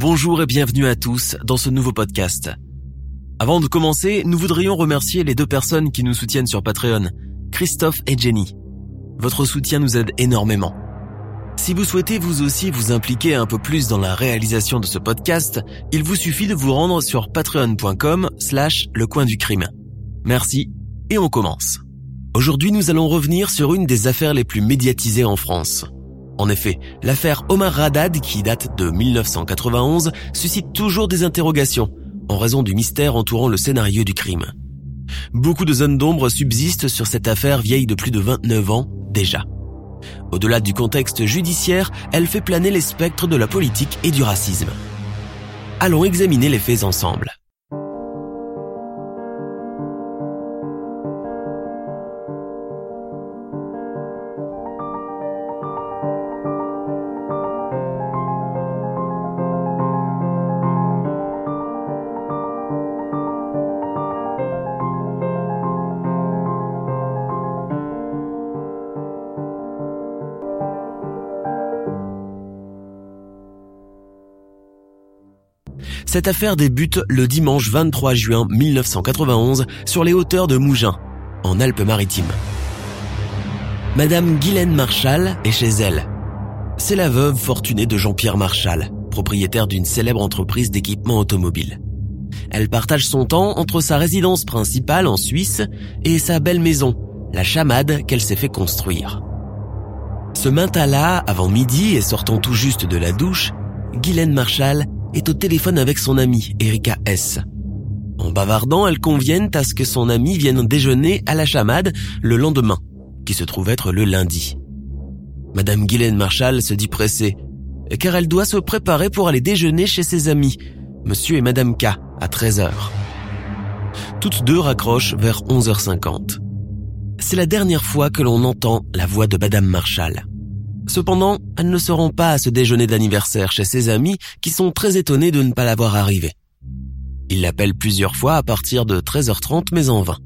Bonjour et bienvenue à tous dans ce nouveau podcast. Avant de commencer, nous voudrions remercier les deux personnes qui nous soutiennent sur Patreon, Christophe et Jenny. Votre soutien nous aide énormément. Si vous souhaitez vous aussi vous impliquer un peu plus dans la réalisation de ce podcast, il vous suffit de vous rendre sur patreon.com slash le coin du crime. Merci et on commence. Aujourd'hui nous allons revenir sur une des affaires les plus médiatisées en France. En effet, l'affaire Omar Radad, qui date de 1991, suscite toujours des interrogations, en raison du mystère entourant le scénario du crime. Beaucoup de zones d'ombre subsistent sur cette affaire vieille de plus de 29 ans déjà. Au-delà du contexte judiciaire, elle fait planer les spectres de la politique et du racisme. Allons examiner les faits ensemble. Cette affaire débute le dimanche 23 juin 1991 sur les hauteurs de Mougins, en Alpes-Maritimes. Madame Guylaine Marshall est chez elle. C'est la veuve fortunée de Jean-Pierre Marshall, propriétaire d'une célèbre entreprise d'équipement automobile. Elle partage son temps entre sa résidence principale en Suisse et sa belle maison, la chamade qu'elle s'est fait construire. Ce matin-là, avant midi et sortant tout juste de la douche, Guylaine Marshall est au téléphone avec son amie, Erika S. En bavardant, elles conviennent à ce que son amie vienne déjeuner à la chamade le lendemain, qui se trouve être le lundi. Madame Guylaine Marshall se dit pressée, car elle doit se préparer pour aller déjeuner chez ses amis, monsieur et madame K, à 13h. Toutes deux raccrochent vers 11h50. C'est la dernière fois que l'on entend la voix de madame Marshall. Cependant, elles ne seront pas à ce déjeuner d'anniversaire chez ses amis qui sont très étonnés de ne pas l'avoir arrivé. Ils l'appellent plusieurs fois à partir de 13h30 mais en vain.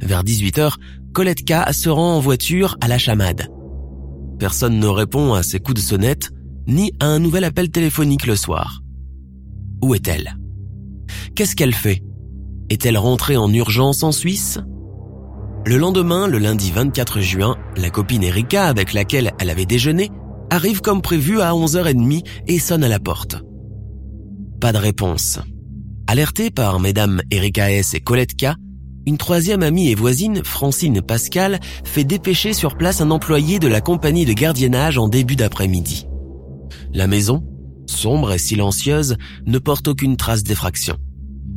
Vers 18h, Colette K se rend en voiture à la chamade. Personne ne répond à ses coups de sonnette, ni à un nouvel appel téléphonique le soir. Où est-elle? Qu'est-ce qu'elle fait? Est-elle rentrée en urgence en Suisse? Le lendemain, le lundi 24 juin, la copine Erika avec laquelle elle avait déjeuné arrive comme prévu à 11h30 et sonne à la porte. Pas de réponse. Alertée par mesdames Erika S et Colette K, une troisième amie et voisine, Francine Pascal, fait dépêcher sur place un employé de la compagnie de gardiennage en début d'après-midi. La maison, sombre et silencieuse, ne porte aucune trace d'effraction.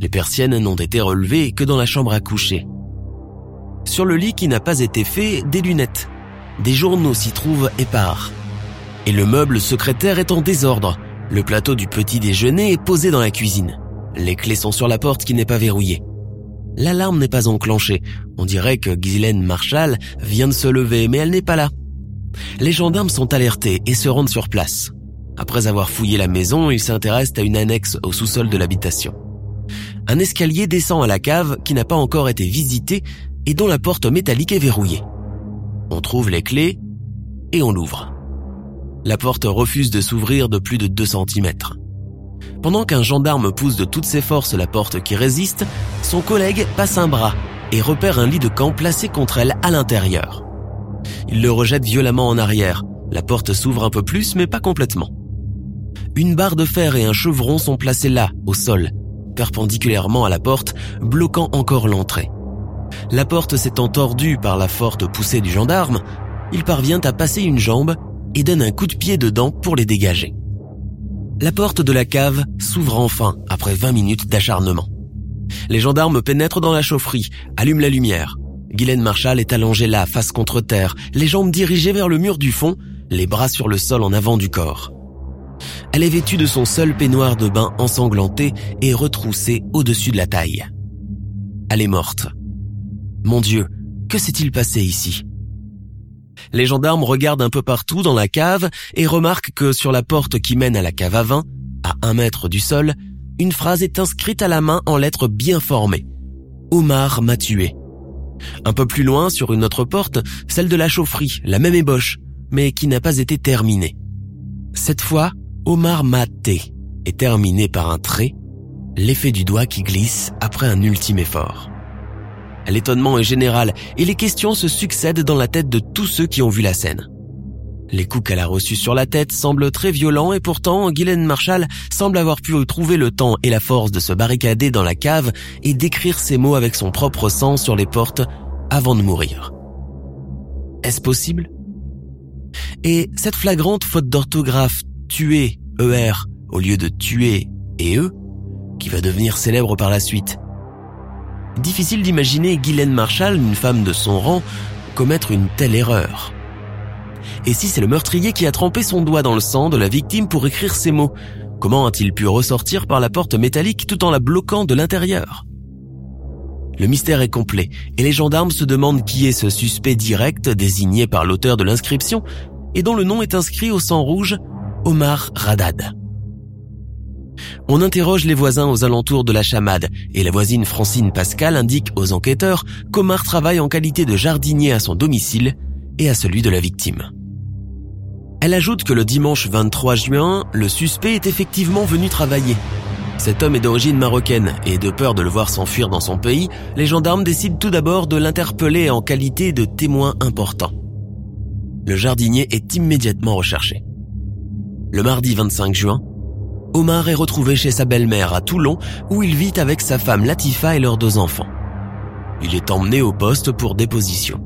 Les persiennes n'ont été relevées que dans la chambre à coucher. Sur le lit qui n'a pas été fait, des lunettes. Des journaux s'y trouvent épars. Et le meuble secrétaire est en désordre. Le plateau du petit déjeuner est posé dans la cuisine. Les clés sont sur la porte qui n'est pas verrouillée. L'alarme n'est pas enclenchée. On dirait que Ghislaine Marshall vient de se lever, mais elle n'est pas là. Les gendarmes sont alertés et se rendent sur place. Après avoir fouillé la maison, ils s'intéressent à une annexe au sous-sol de l'habitation. Un escalier descend à la cave qui n'a pas encore été visitée et dont la porte métallique est verrouillée. On trouve les clés et on l'ouvre. La porte refuse de s'ouvrir de plus de 2 cm. Pendant qu'un gendarme pousse de toutes ses forces la porte qui résiste, son collègue passe un bras et repère un lit de camp placé contre elle à l'intérieur. Il le rejette violemment en arrière. La porte s'ouvre un peu plus mais pas complètement. Une barre de fer et un chevron sont placés là, au sol, perpendiculairement à la porte, bloquant encore l'entrée. La porte s'étant tordue par la forte poussée du gendarme, il parvient à passer une jambe et donne un coup de pied dedans pour les dégager. La porte de la cave s'ouvre enfin après 20 minutes d'acharnement. Les gendarmes pénètrent dans la chaufferie, allument la lumière. Guylaine Marshall est allongée là, face contre terre, les jambes dirigées vers le mur du fond, les bras sur le sol en avant du corps. Elle est vêtue de son seul peignoir de bain ensanglanté et retroussé au-dessus de la taille. Elle est morte. Mon Dieu, que s'est-il passé ici? Les gendarmes regardent un peu partout dans la cave et remarquent que sur la porte qui mène à la cave à vin, à un mètre du sol, une phrase est inscrite à la main en lettres bien formées. Omar m'a tué. Un peu plus loin, sur une autre porte, celle de la chaufferie, la même ébauche, mais qui n'a pas été terminée. Cette fois, Omar m'a est terminé par un trait, l'effet du doigt qui glisse après un ultime effort. L'étonnement est général et les questions se succèdent dans la tête de tous ceux qui ont vu la scène. Les coups qu'elle a reçus sur la tête semblent très violents et pourtant Guylaine Marshall semble avoir pu trouver le temps et la force de se barricader dans la cave et d'écrire ces mots avec son propre sang sur les portes avant de mourir. Est-ce possible? Et cette flagrante faute d'orthographe tuer ER au lieu de tuer et E, qui va devenir célèbre par la suite. Difficile d'imaginer Guylaine Marshall, une femme de son rang, commettre une telle erreur. Et si c'est le meurtrier qui a trempé son doigt dans le sang de la victime pour écrire ces mots, comment a-t-il pu ressortir par la porte métallique tout en la bloquant de l'intérieur? Le mystère est complet et les gendarmes se demandent qui est ce suspect direct désigné par l'auteur de l'inscription et dont le nom est inscrit au sang rouge Omar Radad. On interroge les voisins aux alentours de la chamade et la voisine Francine Pascal indique aux enquêteurs qu'Omar travaille en qualité de jardinier à son domicile et à celui de la victime. Elle ajoute que le dimanche 23 juin, le suspect est effectivement venu travailler. Cet homme est d'origine marocaine et de peur de le voir s'enfuir dans son pays, les gendarmes décident tout d'abord de l'interpeller en qualité de témoin important. Le jardinier est immédiatement recherché. Le mardi 25 juin, Omar est retrouvé chez sa belle-mère à Toulon où il vit avec sa femme Latifa et leurs deux enfants. Il est emmené au poste pour déposition.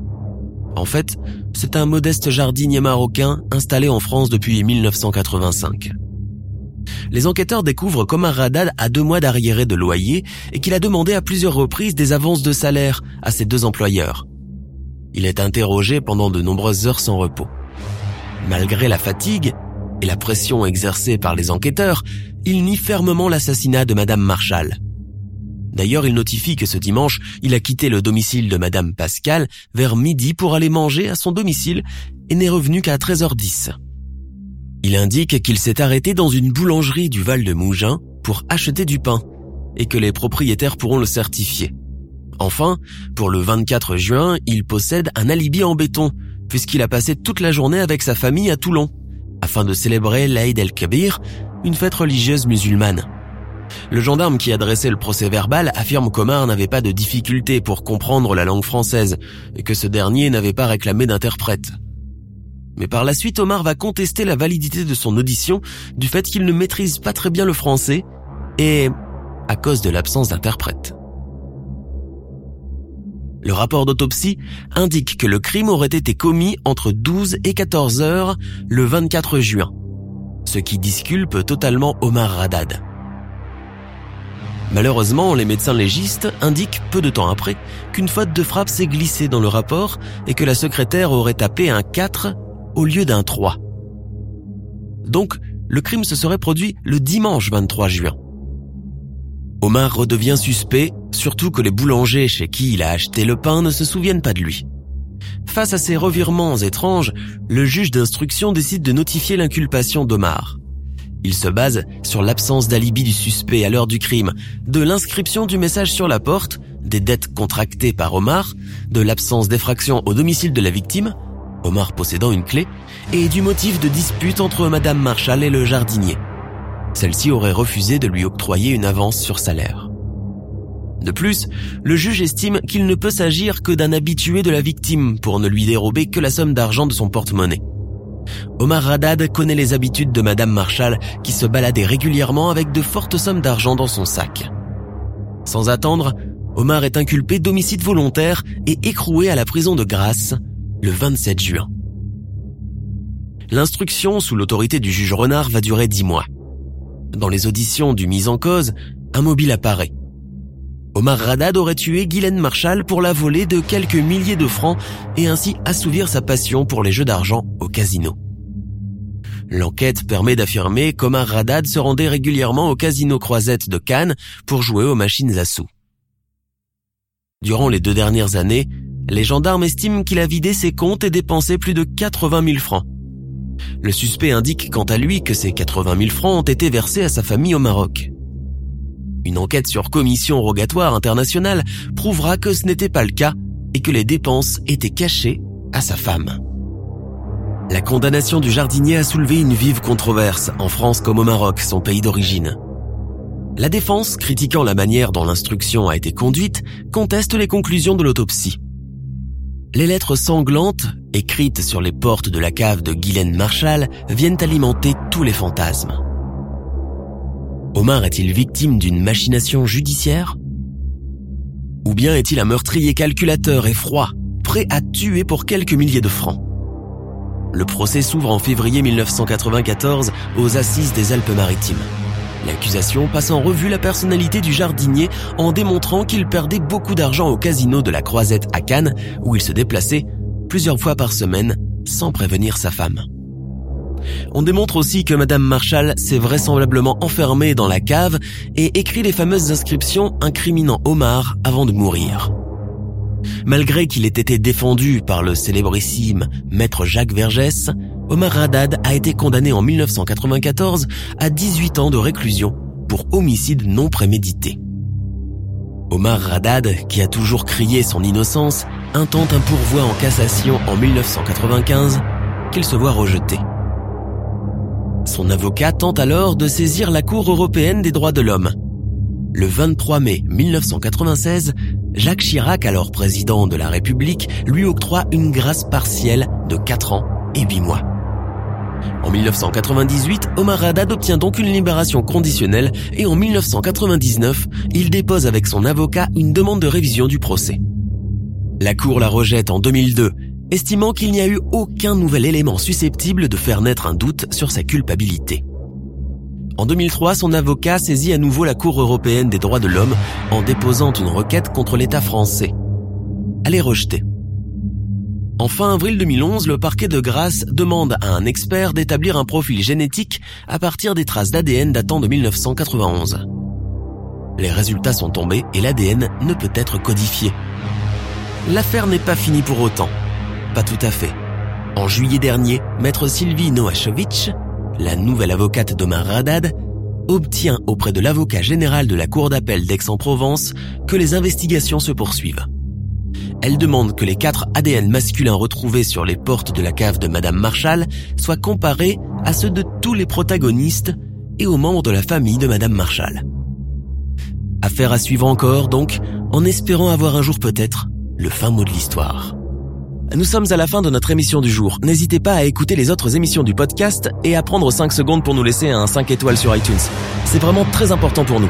En fait, c'est un modeste jardinier marocain installé en France depuis 1985. Les enquêteurs découvrent qu'Omar Radad a deux mois d'arriéré de loyer et qu'il a demandé à plusieurs reprises des avances de salaire à ses deux employeurs. Il est interrogé pendant de nombreuses heures sans repos. Malgré la fatigue, et la pression exercée par les enquêteurs, il nie fermement l'assassinat de Madame Marshall. D'ailleurs, il notifie que ce dimanche, il a quitté le domicile de Madame Pascal vers midi pour aller manger à son domicile et n'est revenu qu'à 13h10. Il indique qu'il s'est arrêté dans une boulangerie du Val de Mougins pour acheter du pain et que les propriétaires pourront le certifier. Enfin, pour le 24 juin, il possède un alibi en béton puisqu'il a passé toute la journée avec sa famille à Toulon afin de célébrer l'Aïd el-Kabir, une fête religieuse musulmane. Le gendarme qui a dressé le procès verbal affirme qu'Omar n'avait pas de difficulté pour comprendre la langue française et que ce dernier n'avait pas réclamé d'interprète. Mais par la suite, Omar va contester la validité de son audition du fait qu'il ne maîtrise pas très bien le français et à cause de l'absence d'interprète. Le rapport d'autopsie indique que le crime aurait été commis entre 12 et 14 heures le 24 juin, ce qui disculpe totalement Omar Radad. Malheureusement, les médecins légistes indiquent peu de temps après qu'une faute de frappe s'est glissée dans le rapport et que la secrétaire aurait tapé un 4 au lieu d'un 3. Donc, le crime se serait produit le dimanche 23 juin. Omar redevient suspect, surtout que les boulangers chez qui il a acheté le pain ne se souviennent pas de lui. Face à ces revirements étranges, le juge d'instruction décide de notifier l'inculpation d'Omar. Il se base sur l'absence d'alibi du suspect à l'heure du crime, de l'inscription du message sur la porte, des dettes contractées par Omar, de l'absence d'effraction au domicile de la victime, Omar possédant une clé, et du motif de dispute entre Madame Marshall et le jardinier. Celle-ci aurait refusé de lui octroyer une avance sur salaire. De plus, le juge estime qu'il ne peut s'agir que d'un habitué de la victime pour ne lui dérober que la somme d'argent de son porte-monnaie. Omar Radad connaît les habitudes de Madame Marshall qui se baladait régulièrement avec de fortes sommes d'argent dans son sac. Sans attendre, Omar est inculpé d'homicide volontaire et écroué à la prison de Grasse le 27 juin. L'instruction sous l'autorité du juge Renard va durer dix mois. Dans les auditions du mis en cause, un mobile apparaît. Omar Radad aurait tué Guylaine Marshall pour la voler de quelques milliers de francs et ainsi assouvir sa passion pour les jeux d'argent au casino. L'enquête permet d'affirmer qu'Omar Radad se rendait régulièrement au casino Croisette de Cannes pour jouer aux machines à sous. Durant les deux dernières années, les gendarmes estiment qu'il a vidé ses comptes et dépensé plus de 80 000 francs. Le suspect indique quant à lui que ces 80 000 francs ont été versés à sa famille au Maroc. Une enquête sur commission rogatoire internationale prouvera que ce n'était pas le cas et que les dépenses étaient cachées à sa femme. La condamnation du jardinier a soulevé une vive controverse en France comme au Maroc, son pays d'origine. La défense, critiquant la manière dont l'instruction a été conduite, conteste les conclusions de l'autopsie. Les lettres sanglantes, écrites sur les portes de la cave de Guylaine Marshall, viennent alimenter tous les fantasmes. Omar est-il victime d'une machination judiciaire? Ou bien est-il un meurtrier calculateur et froid, prêt à tuer pour quelques milliers de francs? Le procès s'ouvre en février 1994 aux assises des Alpes-Maritimes. L'accusation passe en revue la personnalité du jardinier en démontrant qu'il perdait beaucoup d'argent au casino de la Croisette à Cannes où il se déplaçait plusieurs fois par semaine sans prévenir sa femme. On démontre aussi que Madame Marshall s'est vraisemblablement enfermée dans la cave et écrit les fameuses inscriptions incriminant Omar avant de mourir. Malgré qu'il ait été défendu par le célébrissime maître Jacques Vergès, Omar Haddad a été condamné en 1994 à 18 ans de réclusion pour homicide non prémédité. Omar Haddad, qui a toujours crié son innocence, intente un pourvoi en cassation en 1995 qu'il se voit rejeté. Son avocat tente alors de saisir la Cour européenne des droits de l'homme. Le 23 mai 1996, Jacques Chirac, alors président de la République, lui octroie une grâce partielle de 4 ans et 8 mois. En 1998, Omar Haddad obtient donc une libération conditionnelle et en 1999, il dépose avec son avocat une demande de révision du procès. La Cour la rejette en 2002, estimant qu'il n'y a eu aucun nouvel élément susceptible de faire naître un doute sur sa culpabilité. En 2003, son avocat saisit à nouveau la Cour européenne des droits de l'homme en déposant une requête contre l'État français. Elle est rejetée. En fin avril 2011, le parquet de Grasse demande à un expert d'établir un profil génétique à partir des traces d'ADN datant de 1991. Les résultats sont tombés et l'ADN ne peut être codifié. L'affaire n'est pas finie pour autant. Pas tout à fait. En juillet dernier, maître Sylvie Noachevitch, la nouvelle avocate d'Omar Radad, obtient auprès de l'avocat général de la Cour d'appel d'Aix-en-Provence que les investigations se poursuivent. Elle demande que les quatre ADN masculins retrouvés sur les portes de la cave de Madame Marshall soient comparés à ceux de tous les protagonistes et aux membres de la famille de Madame Marshall. Affaire à suivre encore, donc, en espérant avoir un jour peut-être le fin mot de l'histoire. Nous sommes à la fin de notre émission du jour. N'hésitez pas à écouter les autres émissions du podcast et à prendre 5 secondes pour nous laisser un 5 étoiles sur iTunes. C'est vraiment très important pour nous.